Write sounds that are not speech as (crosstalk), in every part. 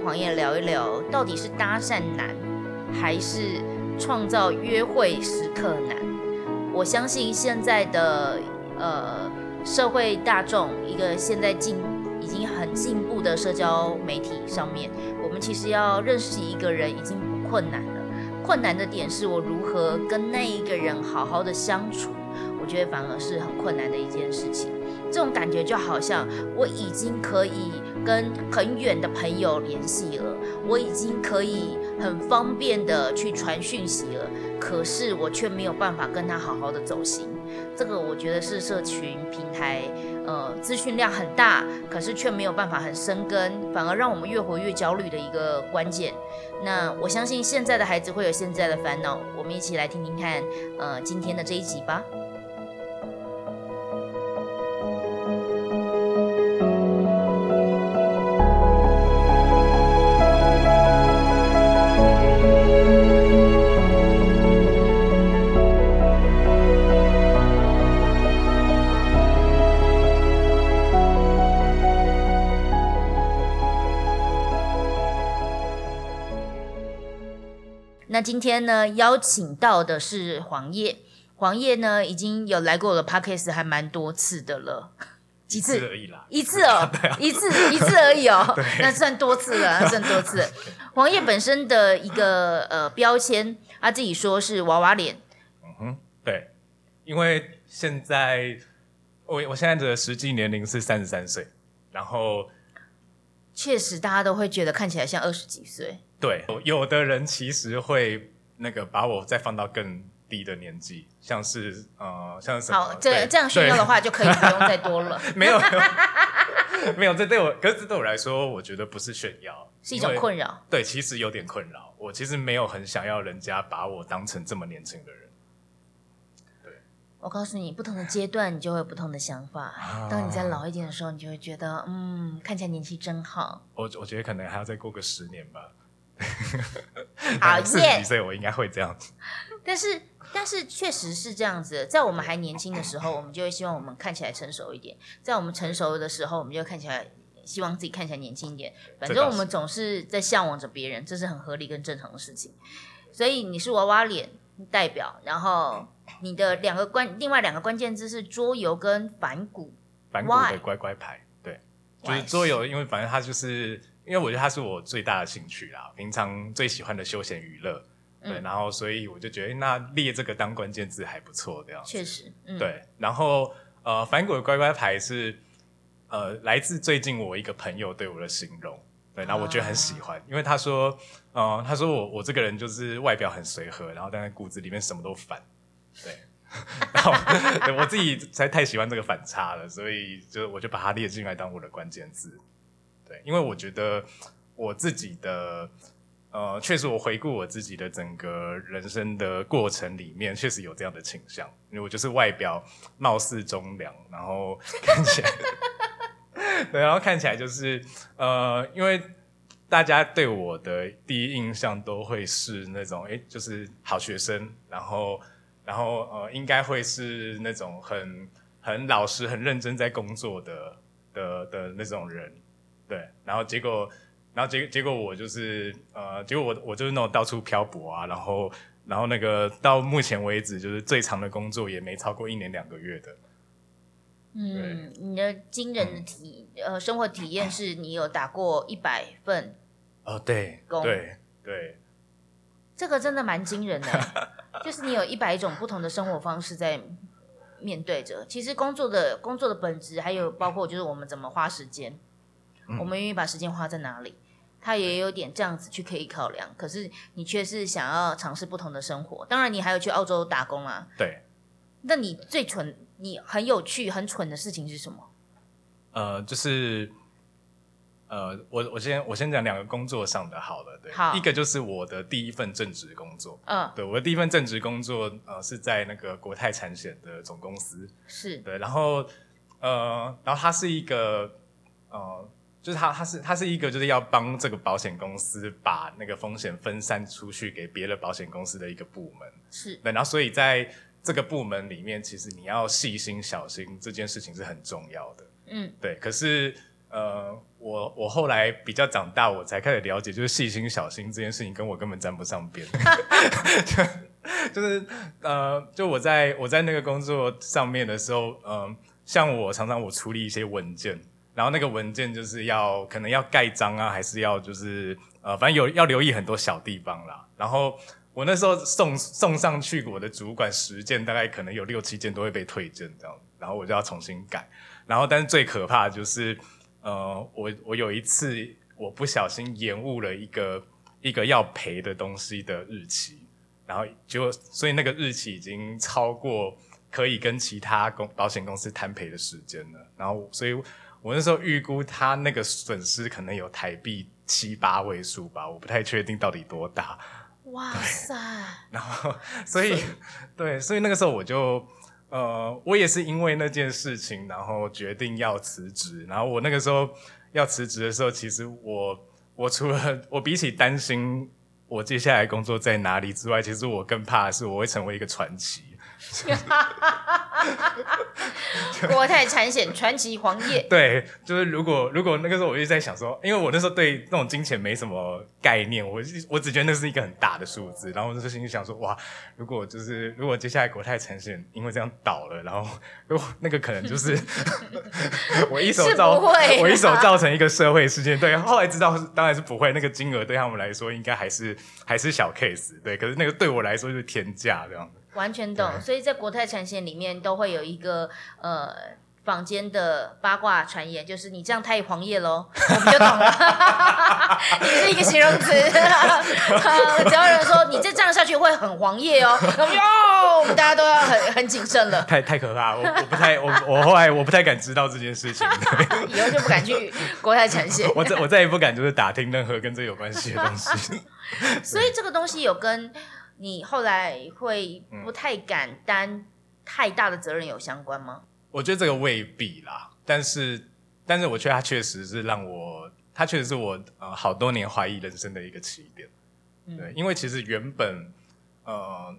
黄燕聊一聊，到底是搭讪难，还是创造约会时刻难？我相信现在的呃社会大众，一个现在进已经很进步的社交媒体上面，我们其实要认识一个人已经不困难了。困难的点是我如何跟那一个人好好的相处，我觉得反而是很困难的一件事情。这种感觉就好像我已经可以跟很远的朋友联系了，我已经可以很方便的去传讯息了，可是我却没有办法跟他好好的走心。这个我觉得是社群平台，呃，资讯量很大，可是却没有办法很生根，反而让我们越活越焦虑的一个关键。那我相信现在的孩子会有现在的烦恼，我们一起来听听看，呃，今天的这一集吧。那今天呢，邀请到的是黄叶。黄叶呢，已经有来过我的 podcast 还蛮多次的了，几次？而已啦，一次哦，(laughs) 一次？一次而已哦，(laughs) 那算多次了，那算多次。黄叶本身的一个呃标签，他自己说是娃娃脸。嗯哼，对，因为现在我我现在的实际年龄是三十三岁，然后确实大家都会觉得看起来像二十几岁。对，有的人其实会那个把我再放到更低的年纪，像是呃，像什么？好，这这样炫耀的话就可以不用再多了。(laughs) 没有，(laughs) 没有，这对我，可是对我来说，我觉得不是炫耀，是一种困扰。对，其实有点困扰。我其实没有很想要人家把我当成这么年轻的人。对，我告诉你，不同的阶段你就会有不同的想法。当你在老一点的时候，你就会觉得，嗯，看起来年纪真好。我我觉得可能还要再过个十年吧。(laughs) 好，四十几岁我应该会这样子。但是，但是确实是这样子。在我们还年轻的时候，我们就会希望我们看起来成熟一点；在我们成熟的时候，我们就看起来希望自己看起来年轻一点。反正我们总是在向往着别人，这是很合理跟正常的事情。所以你是娃娃脸代表，然后你的两个关，另外两个关键字是桌游跟反骨。反骨的乖乖牌，对，就是桌游，因为反正它就是。因为我觉得它是我最大的兴趣啦，平常最喜欢的休闲娱乐，对，然后所以我就觉得那列这个当关键字还不错，这样确实，对。然后呃，反骨的乖乖牌是呃来自最近我一个朋友对我的形容，对，然后我觉得很喜欢，因为他说，呃，他说我我这个人就是外表很随和，然后但是骨子里面什么都反，对，(laughs) 然后我自己才太喜欢这个反差了，所以就我就把它列进来当我的关键字。对，因为我觉得我自己的，呃，确实我回顾我自己的整个人生的过程里面，确实有这样的倾向。因为我就是外表貌似忠良，然后看起来，(laughs) 对，然后看起来就是，呃，因为大家对我的第一印象都会是那种，哎，就是好学生，然后，然后，呃，应该会是那种很很老实、很认真在工作的的的那种人。对，然后结果，然后结结果我就是呃，结果我我就是那种到处漂泊啊，然后然后那个到目前为止就是最长的工作也没超过一年两个月的。嗯，你的惊人的体呃生活体验是你有打过一百份哦，对，对对，这个真的蛮惊人的，(laughs) 就是你有一百种不同的生活方式在面对着。其实工作的工作的本质还有包括就是我们怎么花时间。我们愿意把时间花在哪里？他也有点这样子去可以考量。可是你却是想要尝试不同的生活。当然，你还有去澳洲打工啊。对。那你最蠢、你很有趣、很蠢的事情是什么？呃，就是呃，我我先我先讲两个工作上的好了，对，好一个就是我的第一份正职工作，嗯，对，我的第一份正职工作呃是在那个国泰产险的总公司，是，对，然后呃，然后它是一个呃，就是他，他是他是一个就是要帮这个保险公司把那个风险分散出去给别的保险公司的一个部门，是，对，然后所以在这个部门里面，其实你要细心小心这件事情是很重要的，嗯，对，可是。呃，我我后来比较长大，我才开始了解，就是细心小心这件事情跟我根本沾不上边。(laughs) 就就是呃，就我在我在那个工作上面的时候，嗯、像我常常我处理一些文件，然后那个文件就是要可能要盖章啊，还是要就是呃，反正有要留意很多小地方啦。然后我那时候送送上去，我的主管十件，大概可能有六七件都会被退件这样，然后我就要重新改。然后，但是最可怕就是。呃，我我有一次我不小心延误了一个一个要赔的东西的日期，然后就所以那个日期已经超过可以跟其他公保险公司摊赔的时间了，然后所以我那时候预估他那个损失可能有台币七八位数吧，我不太确定到底多大。哇塞，(laughs) 然后所以对，所以那个时候我就。呃，我也是因为那件事情，然后决定要辞职。然后我那个时候要辞职的时候，其实我我除了我比起担心我接下来工作在哪里之外，其实我更怕的是我会成为一个传奇。国泰产险传奇黄页，(laughs) 对，就是如果如果那个时候我就在想说，因为我那时候对那种金钱没什么概念，我我只觉得那是一个很大的数字，然后我就心里想说，哇，如果就是如果接下来国泰产险因为这样倒了，然后如果那个可能就是 (laughs) 我一手造我一手造成一个社会事件，对，后来知道是当然是不会，那个金额对他们来说应该还是还是小 case，对，可是那个对我来说就是天价这样的。完全懂。所以在国泰产险里面都会有一个呃坊间的八卦传言，就是你这样太黄页喽，(laughs) 我们就懂了。(laughs) 你是一个形容词，只要有人说你再这样下去会很黄页哦，我们就哦，我们大家都要很很谨慎了，(laughs) 太太可怕，我我不太我我后来我不太敢知道这件事情，以后就不敢去国泰产险。我再我再也不敢就是打听任何跟这有关系的东西。所以这个东西有跟你后来会不太敢担太大的责任有相关吗？我觉得这个未必啦，但是但是我觉得它确实是让我，它确实是我呃好多年怀疑人生的一个起点。对，因为其实原本呃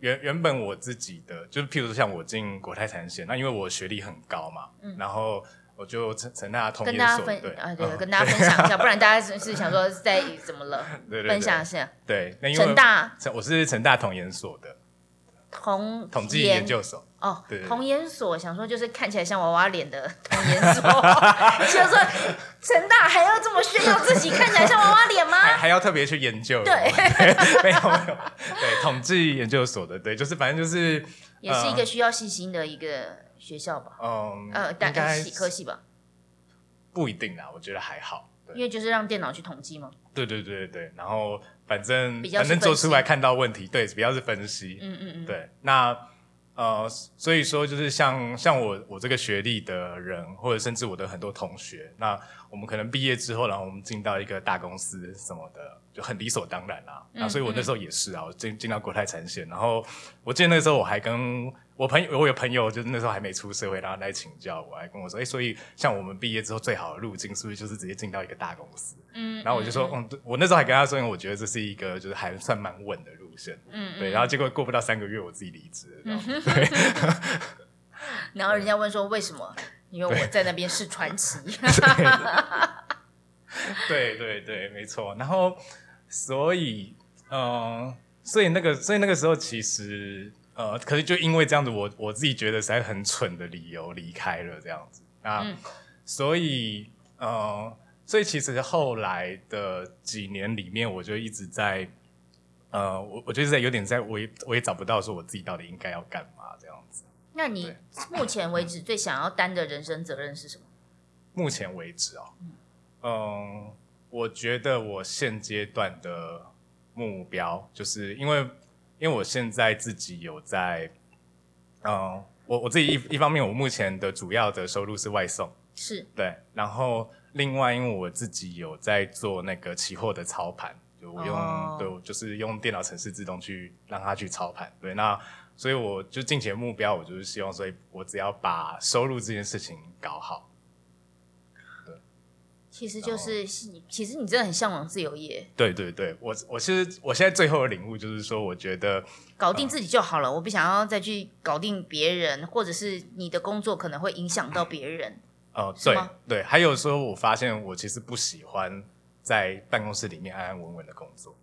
原原本我自己的就是譬如说像我进国泰产险，那因为我学历很高嘛，然后我就成成大同跟大家研所对分啊，对，嗯跟大家分享一下，不然大家是是想说在 (laughs) 怎么了？对对对分享一下。对，那因为成大我是成大统研所的同统计研究所。哦对对，童研所想说就是看起来像娃娃脸的童研所，(laughs) 就说成大还要这么炫耀自己看起来像娃娃脸还吗？还要特别去研究，对没有没有，(laughs) 对统计研究所的，对，就是反正就是也是一个需要细心的一个学校吧，嗯，呃，但应该系科系吧，不一定啊，我觉得还好。对。因为就是让电脑去统计嘛。对对对对对，然后反正反正做出来看到问题，对，比较是分析，嗯嗯嗯，对，那呃，所以说就是像像我我这个学历的人，或者甚至我的很多同学，那我们可能毕业之后，然后我们进到一个大公司什么的，就很理所当然啦。嗯那所以我那时候也是啊，我进进到国泰产险，然后我记得那时候我还跟我朋友，我有朋友就是那时候还没出社会，然后来请教我，还跟我说，哎、所以像我们毕业之后最好的路径是不是就是直接进到一个大公司？嗯，然后我就说，嗯，对我那时候还跟他说，因为我觉得这是一个就是还算蛮稳的路线，嗯对。然后结果过不到三个月，我自己离职了对，然后人家问说为什么？因为我在那边是传奇。(laughs) 对对对，没错。然后所以，嗯、所以那个，所以那个时候其实，呃，可是就因为这样子，我我自己觉得实在很蠢的理由离开了这样子啊，嗯所以，呃，所以其实后来的几年里面，我就一直在，呃，我我就是在有点在，我也我也找不到说我自己到底应该要干嘛这样子。那你目前为止最想要担的人生责任是什么？目前为止哦，嗯，我觉得我现阶段的目标，就是因为因为我现在自己有在，嗯，我我自己一一方面，我目前的主要的收入是外送，是对，然后另外，因为我自己有在做那个期货的操盘，就我用、哦对，我就是用电脑程式自动去让它去操盘。对，那所以我就近期的目标，我就是希望，所以我只要把收入这件事情搞好。其实就是，其实你真的很向往自由业，对对对，我我其实我现在最后的领悟就是说，我觉得搞定自己就好了。我不想要再去搞定别人，或者是你的工作可能会影响到别人。(clears throat) 呃，对对，还有说，我发现我其实不喜欢在办公室里面安安稳稳的工作。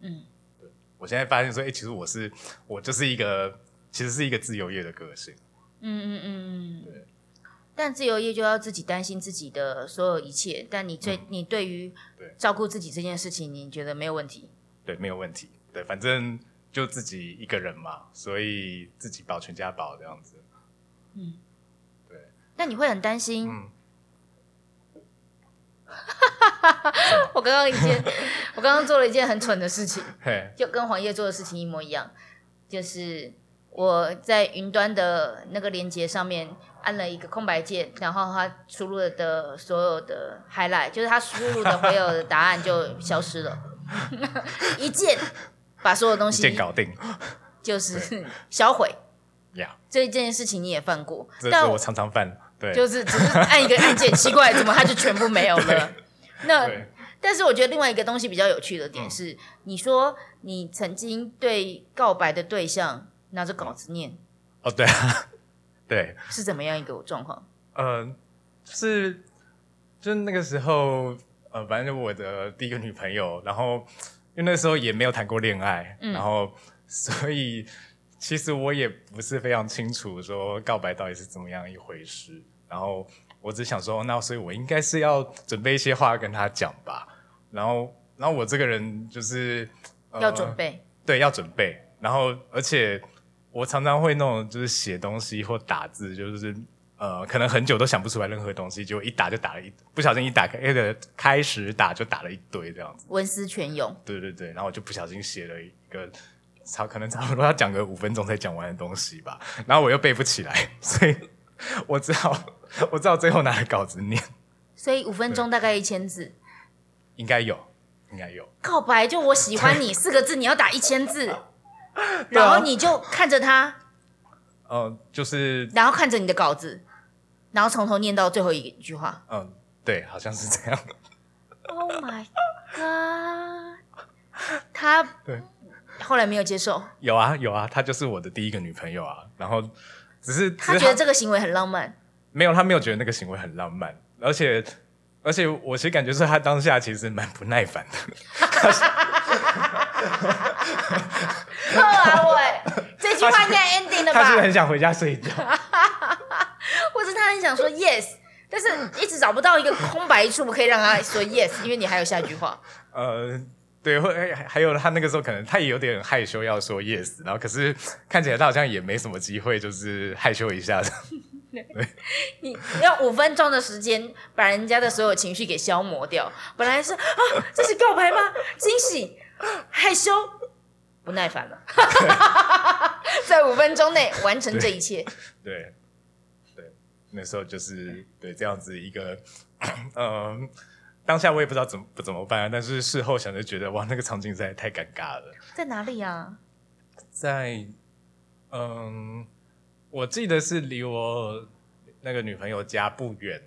嗯，对，我现在发现说，哎、其实我是我就是一个，其实是一个自由业的个性。嗯嗯嗯嗯。对。但自由业就要自己担心自己的所有一切，但你最、你对于照顾自己这件事情，你觉得没有问题？对，没有问题。对，反正就自己一个人嘛，所以自己保全家保这样子。嗯，对那你会很担心？嗯 (laughs) 我刚刚一件，我刚刚做了一件很蠢的事情，就跟黄叶做的事情一模一样，就是我在云端的那个连接上面按了一个空白键，然后他输入的所有的 highlight，就是他输入的所有的答案就消失了，(laughs) 一键把所有东一西键搞定。就是销毁。呀这件事情你也犯过，这但我常常犯。对，就是只是按一个按键，奇怪，怎么它就全部没有了？(laughs) 那，但是我觉得另外一个东西比较有趣的嗯。点是，你说你曾经对告白的对象拿着稿子念，哦，对啊，对，是怎么样一个状况？呃，是就是那个时候，呃，反正就我的第一个女朋友，然后因为那时候也没有谈过恋爱，嗯然后 (laughs) 所以其实我也不是非常清楚说告白到底是怎么样一回事，然后我只想说，那所以我应该是要准备一些话跟她讲吧，然后然后我这个人就是、呃、要准备，对，要准备。然后，而且我常常会那种就是写东西或打字，就是呃，可能很久都想不出来任何东西，结果一打就打了一，不小心一打开那个开始打就打了一堆这样子。文思泉涌。对对对，然后我就不小心写了一个差可能差不多要讲个五分钟才讲完的东西吧，(laughs) 然后我又背不起来，(laughs) 所以我只好 (laughs) 我只好最后拿来稿子念，所以五分钟大概一千字，应该有，应该有。告白就我喜欢你四个字，你要打一千字，(laughs) 然后你就看着他，呃，就是然后看着你的稿子，然后从头念到最后一句话。嗯、对，好像是这样。(laughs) Oh my god！他对后来没有接受，有啊有啊，她就是我的第一个女朋友啊。然后只是只他是觉得这个行为很浪漫。没有，他没有觉得那个行为很浪漫，而且而且我其实感觉是他当下其实蛮不耐烦的。(laughs) 呵啊喂，这句话应该 ending 了吧？他是吧？很想回家睡觉。(laughs) 或者他很想说 yes，但是一直找不到一个空白处可以让他说 yes，因为你还有下一句话。呃，对，或还还有他那个时候可能他也有点害羞要说 yes，然后可是看起来他好像也没什么机会，就是害羞一下的。(laughs) 你用五分钟的时间把人家的所有情绪给消磨掉。本来是啊，这是告白吗？惊喜、害羞、不耐烦了，(laughs) 在五分钟内完成这一切。对对，那时候就是对这样子一个，嗯、当下我也不知道怎么不怎么办啊，但是事后想着觉得哇，那个场景实在太尴尬了。在哪里啊？在嗯，我记得是离我那个女朋友家不远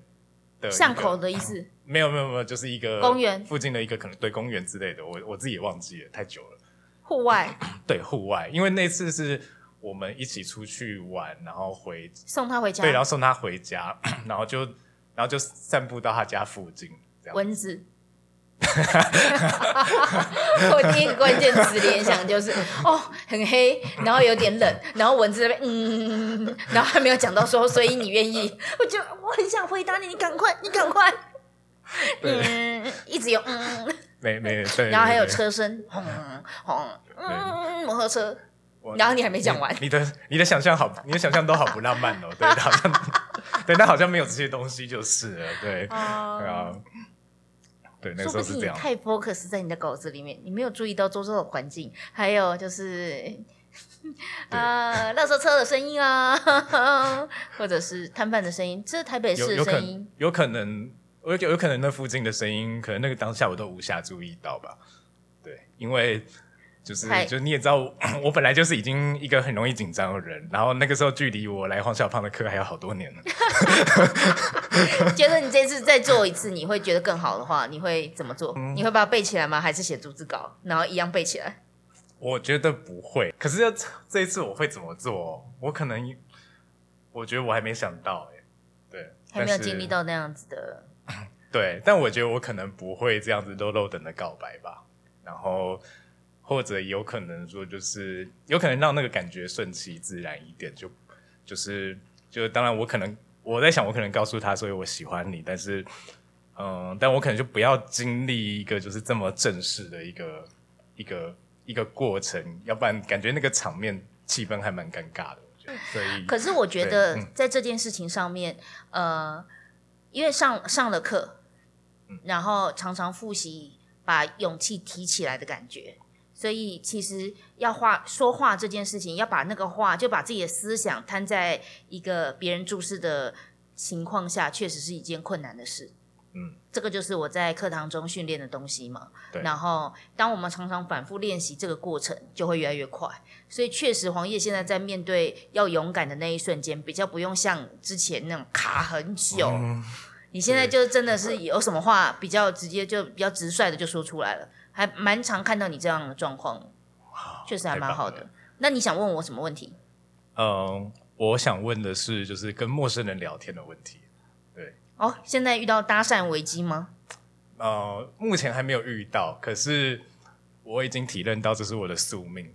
的巷口的意思。没有没有没有，就是一个公园附近的一个可能对公园之类的，我我自己也忘记了，太久了。户外 (coughs) 对，户外，因为那次是我们一起出去玩，然后回送他回家。对，然后送他回家，(coughs) 然后就然后就散步到他家附近，这样。蚊子。我第一个关键词联想就是哦，很黑，然后有点冷，然后蚊子那边嗯，然后还没有讲到说，所以你愿意？我就我很想回答你，你赶快，你赶快，嗯，一直有嗯，没没对，然后还有对，车声，轰轰，嗯，摩托车，然后你还没讲完。你你的你的想象好，你的想象都好不浪漫哦，对，好像 (laughs) 对，但好像没有这些东西就是了，对，对啊，对，那个时候是这样，太 focus 在你的稿子里面，你没有注意到周遭的环境，还有就是啊，垃圾车的声音啊，(laughs) 或者是摊贩的声音，这是台北市有有可的声音。能。有可能我有有可能那附近的声音，可能那个当下我都无暇注意到吧。对，因为就是太就你也知道，我 (coughs) 我本来就是已经一个很容易紧张的人，然后那个时候距离我来黄小胖的课还有好多年呢。(laughs) 觉得你这次再做一次，你会觉得更好的话，你会怎么做？嗯你会把它背起来吗？还是写逐字稿，然后一样背起来？我觉得不会，可是要这一次我会怎么做？我可能我觉得我还没想到哎、对，还没有经历到那样子的，(laughs) 对，但我觉得我可能不会这样子漏漏等的告白吧，然后或者有可能说就是有可能让那个感觉顺其自然一点，就就是就当然我可能我在想我可能告诉他所以我喜欢你，但是嗯，但我可能就不要经历一个就是这么正式的一个一个一个过程，要不然感觉那个场面气氛还蛮尴尬的，我觉得，所以可是我觉得在这件事情上面，呃，因为上上了课，嗯然后常常复习，把勇气提起来的感觉。所以其实要话说话这件事情，要把那个话就把自己的思想摊在一个别人注视的情况下，确实是一件困难的事。嗯，这个就是我在课堂中训练的东西嘛。对然后，当我们常常反复练习这个过程，就会越来越快。所以，确实，黄叶现在在面对要勇敢的那一瞬间，比较不用像之前那种卡很久。嗯你现在就真的是有什么话比较直接，就比较直率的就说出来了，还蛮常看到你这样的状况，确实还蛮好的。那你想问我什么问题？嗯，我想问的是，就是跟陌生人聊天的问题。哦，现在遇到搭讪危机吗？呃，目前还没有遇到，可是我已经体认到这是我的宿命，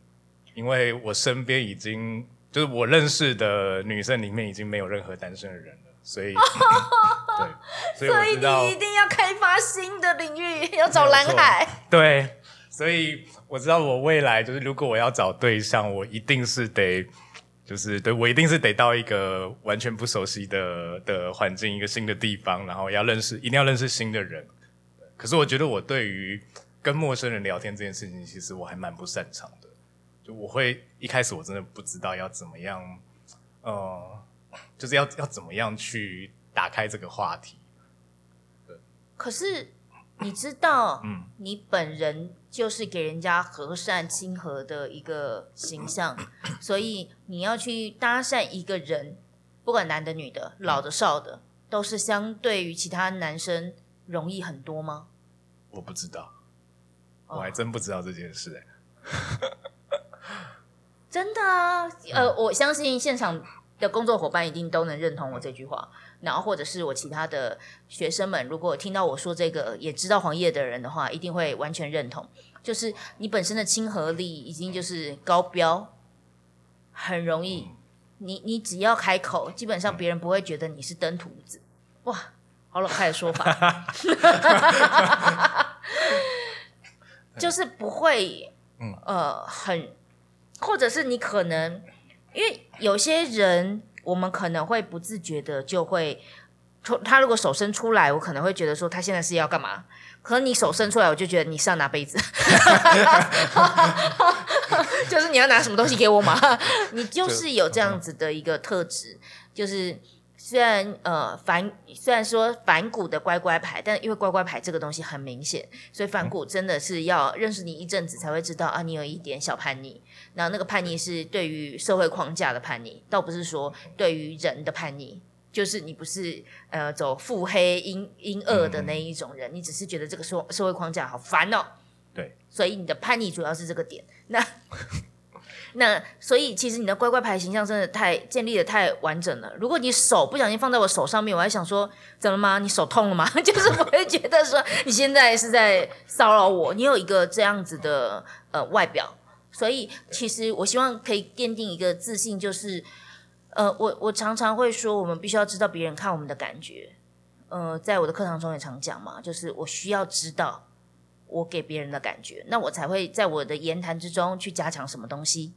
因为我身边已经就是我认识的女生里面已经没有任何单身的人了，所以 (laughs) 对，所以你一定要开发新的领域，要找蓝海。对，所以我知道我未来就是如果我要找对象，我一定是得。就是对我一定是得到一个完全不熟悉的的环境，一个新的地方，然后要认识，一定要认识新的人。可是我觉得我对于跟陌生人聊天这件事情，其实我还蛮不擅长的。就我会一开始我真的不知道要怎么样，呃，就是要要怎么样去打开这个话题。可是你知道，嗯你本人就是给人家和善亲和的一个形象，所以你要去搭讪一个人，不管男的女的、老的少的，都是相对于其他男生容易很多吗？我不知道，哦我还真不知道这件事、欸。(laughs) 真的啊，呃，我相信现场的工作伙伴一定都能认同我这句话，然后或者是我其他的学生们，如果听到我说这个，也知道黄叶的人的话，一定会完全认同。就是你本身的亲和力已经就是高标，很容易，你你只要开口，基本上别人不会觉得你是登徒子。哇，好老派的说法，(laughs) 就是不会，嗯呃，很，或者是你可能，因为有些人，我们可能会不自觉的就会，他如果手伸出来，我可能会觉得说他现在是要干嘛？可能你手伸出来，我就觉得你是要拿杯子，(laughs) 就是你要拿什么东西给我嘛？(laughs) 你就是有这样子的一个特质，就是虽然呃反虽然说反骨的乖乖牌，但因为乖乖牌这个东西很明显，所以反骨真的是要认识你一阵子才会知道啊，你有一点小叛逆。然后那个叛逆是对于社会框架的叛逆，倒不是说对于人的叛逆。就是你不是呃走腹黑阴阴恶的那一种人，你只是觉得这个社社会框架好烦哦。对，所以你的叛逆主要是这个点。那那所以其实你的乖乖牌形象真的太建立的太完整了。如果你手不小心放在我手上面，我还想说怎么吗？你手痛了吗？(laughs) 就是我会觉得说你现在是在骚扰我。你有一个这样子的呃外表，所以其实我希望可以奠定一个自信，就是呃，我我常常会说，我们必须要知道别人看我们的感觉。呃，在我的课堂中也常讲嘛，就是我需要知道我给别人的感觉，那我才会在我的言谈之中去加强什么东西。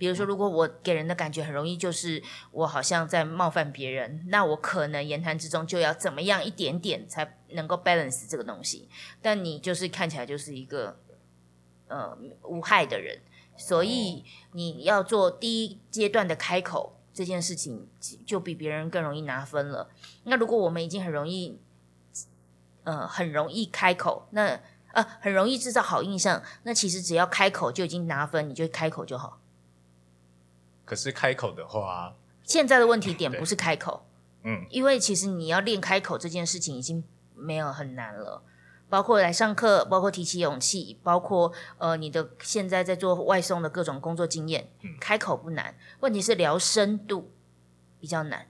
比如说，如果我给人的感觉很容易就是我好像在冒犯别人，那我可能言谈之中就要怎么样一点点才能够 balance 这个东西。但你就是看起来就是一个呃无害的人，所以你要做第一阶段的开口这件事情，就比别人更容易拿分了。那如果我们已经很容易呃很容易开口，那呃很容易制造好印象，那其实只要开口就已经拿分，你就开口就好。可是开口的话，现在的问题点不是开口，嗯，因为其实你要练开口这件事情已经没有很难了，包括来上课，包括提起勇气，包括呃你的现在在做外送的各种工作经验，开口不难，问题是聊深度比较难。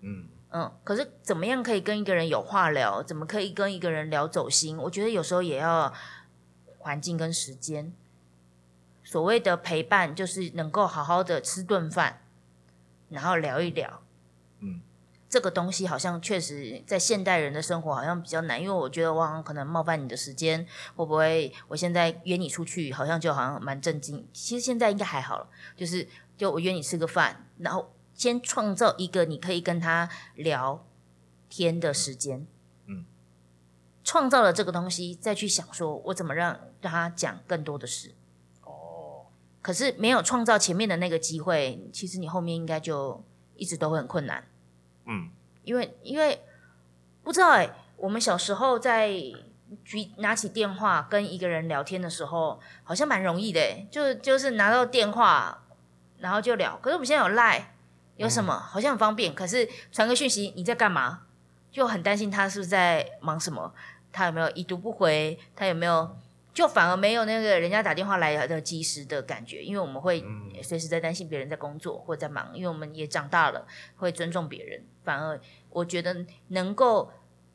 嗯，嗯，可是怎么样可以跟一个人有话聊？怎么可以跟一个人聊走心？我觉得有时候也要环境跟时间。所谓的陪伴，就是能够好好的吃顿饭，然后聊一聊。嗯，这个东西好像确实在现代人的生活好像比较难，因为我觉得我好像可能冒犯你的时间，会不会我现在约你出去，好像就好像蛮震惊。其实现在应该还好了，就是就我约你吃个饭，然后先创造一个你可以跟他聊天的时间，嗯，创造了这个东西，再去想说我怎么让让他讲更多的事。哦，可是没有创造前面的那个机会，其实你后面应该就一直都会很困难。嗯，因为因为不知道哎、我们小时候在举拿起电话跟一个人聊天的时候，好像蛮容易的、欸，就就是拿到电话，然后就聊。可是我们现在有赖，有什么、好像很方便，可是传个讯息你在干嘛，就很担心他是不是在忙什么，他有没有已读不回，他有没有。就反而没有那个人家打电话来的及时的感觉，因为我们会嗯随时在担心别人在工作或在忙，因为我们也长大了，会尊重别人。反而我觉得能够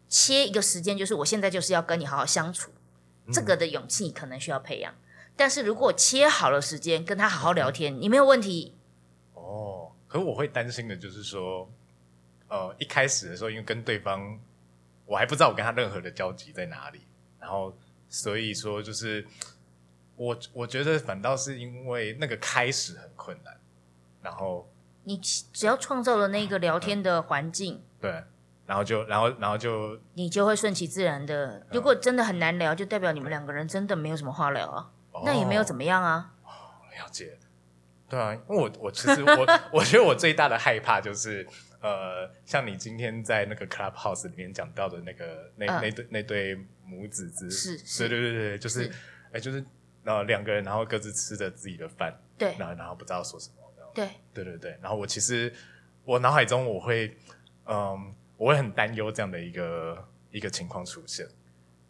切一个时间，就是我现在就是要跟你好好相处，这个的勇气可能需要培养。但是如果切好了时间跟他好好聊天，你没有问题，哦，可是我会担心的就是说，呃，一开始的时候，因为跟对方我还不知道我跟他任何的交集在哪里，然后所以说就是我我觉得反倒是因为那个开始很困难，然后你只要创造了那个聊天的环境，对，然后就然后然后就你就会顺其自然的。如果真的很难聊，就代表你们两个人真的没有什么话聊啊，那也没有怎么么样啊。了解。对啊，因为我我其实我 (laughs) 我觉得我最大的害怕就是呃，像你今天在那个 Clubhouse 里面讲到的那个那、嗯。那对那对母子之是是。对对对对，就是是。哎就是呃两个人然后各自吃着自己的饭，对。然后然后不知道说什么，对，对对对，然后我其实我脑海中我会嗯我会很担忧这样的一个一个情况出现，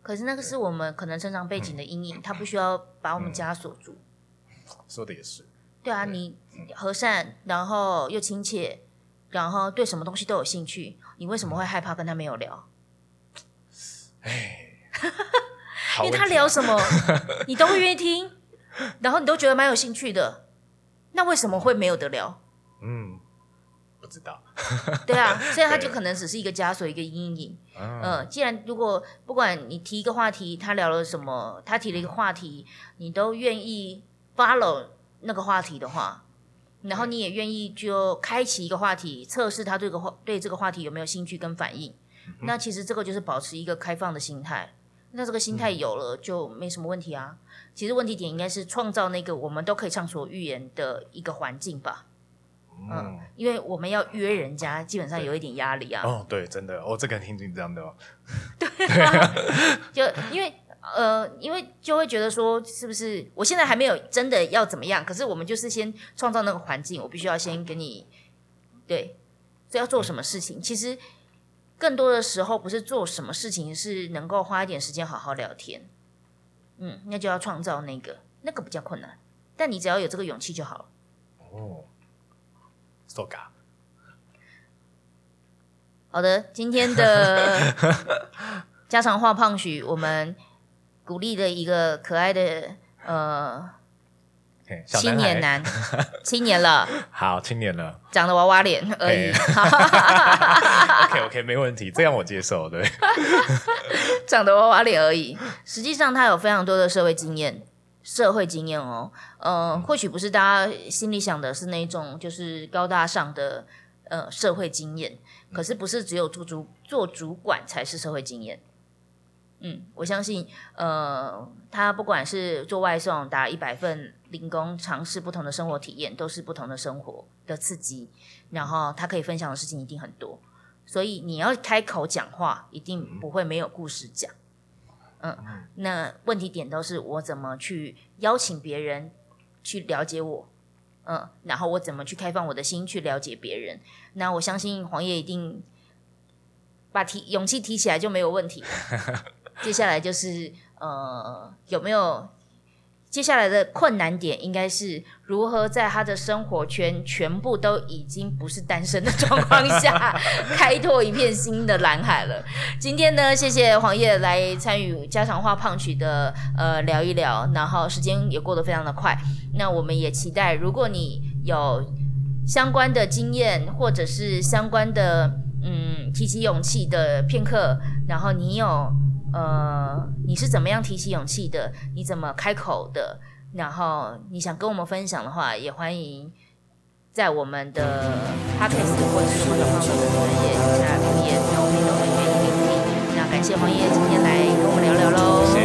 可是那个是我们可能成长背景的阴影，他不需要把我们家锁住。说的也是，对啊，你和善，然后又亲切，然后对什么东西都有兴趣，你为什么会害怕跟他没有聊？哎 (laughs) 因为他聊什么，你都会愿意听，然后你都觉得蛮有兴趣的，那为什么会没有得聊？嗯不知道，(laughs) 对啊，所以他就可能只是一个枷锁，一个阴影。嗯嗯，既然如果不管你提一个话题，他聊了什么，他提了一个话题，你都愿意 follow 那个话题的话，然后你也愿意就开启一个话题，测试他对个话对这个话题有没有兴趣跟反应。那其实这个就是保持一个开放的心态。那这个心态有了，就没什么问题啊。其实问题点应该是创造那个我们都可以畅所欲言的一个环境吧。嗯因为我们要约人家，基本上有一点压力啊。哦对，真的哦，这个挺紧张的哦 (laughs) (laughs) 就因为呃，因为就会觉得说，是不是我现在还没有真的要怎么样？可是我们就是先创造那个环境，我必须要先给你对，这要做什么事情？其实更多的时候不是做什么事情，是能够花一点时间好好聊天。嗯，那就要创造那个，那个比较困难，但你只要有这个勇气就好了。哦，so ga，好的，今天的 (laughs) 家常话胖许，我们鼓励的一个可爱的呃青年男，(laughs) 青年了，好青年了。长得娃娃脸而已，，(laughs) (laughs) OK OK 没问题，这样我接受，对，长得娃娃脸而已。实际上，他有非常多的社会经验，社会经验哦。呃，或许不是大家心里想的是那种就是高大上的呃社会经验，可是不是只有做主做主管才是社会经验。嗯，我相信，呃，他不管是做外送、打一百份零工，尝试不同的生活体验，都是不同的生活的刺激。然后他可以分享的事情一定很多，所以你要开口讲话，一定不会没有故事讲。嗯，那问题点都是我怎么去邀请别人去了解我，嗯，然后我怎么去开放我的心去了解别人。那我相信黄叶一定把提勇气提起来就没有问题。(laughs) 接下来就是呃有没有？接下来的困难点应该是如何在他的生活圈全部都已经不是单身的状况下，(laughs) 开拓一片新的蓝海了。今天呢，谢谢黄叶来参与家常话胖曲的呃聊一聊，然后时间也过得非常的快。那我们也期待，如果你有相关的经验，或者是相关的嗯提起勇气的片刻，然后你有。呃，你是怎么样提起勇气的？你怎么开口的？然后你想跟我们分享的话，也欢迎在我们的 podcast 或者是我们的方式的专业底下留言，那我们都很愿意聆听。那感谢黄爷今天来跟我们聊聊喽。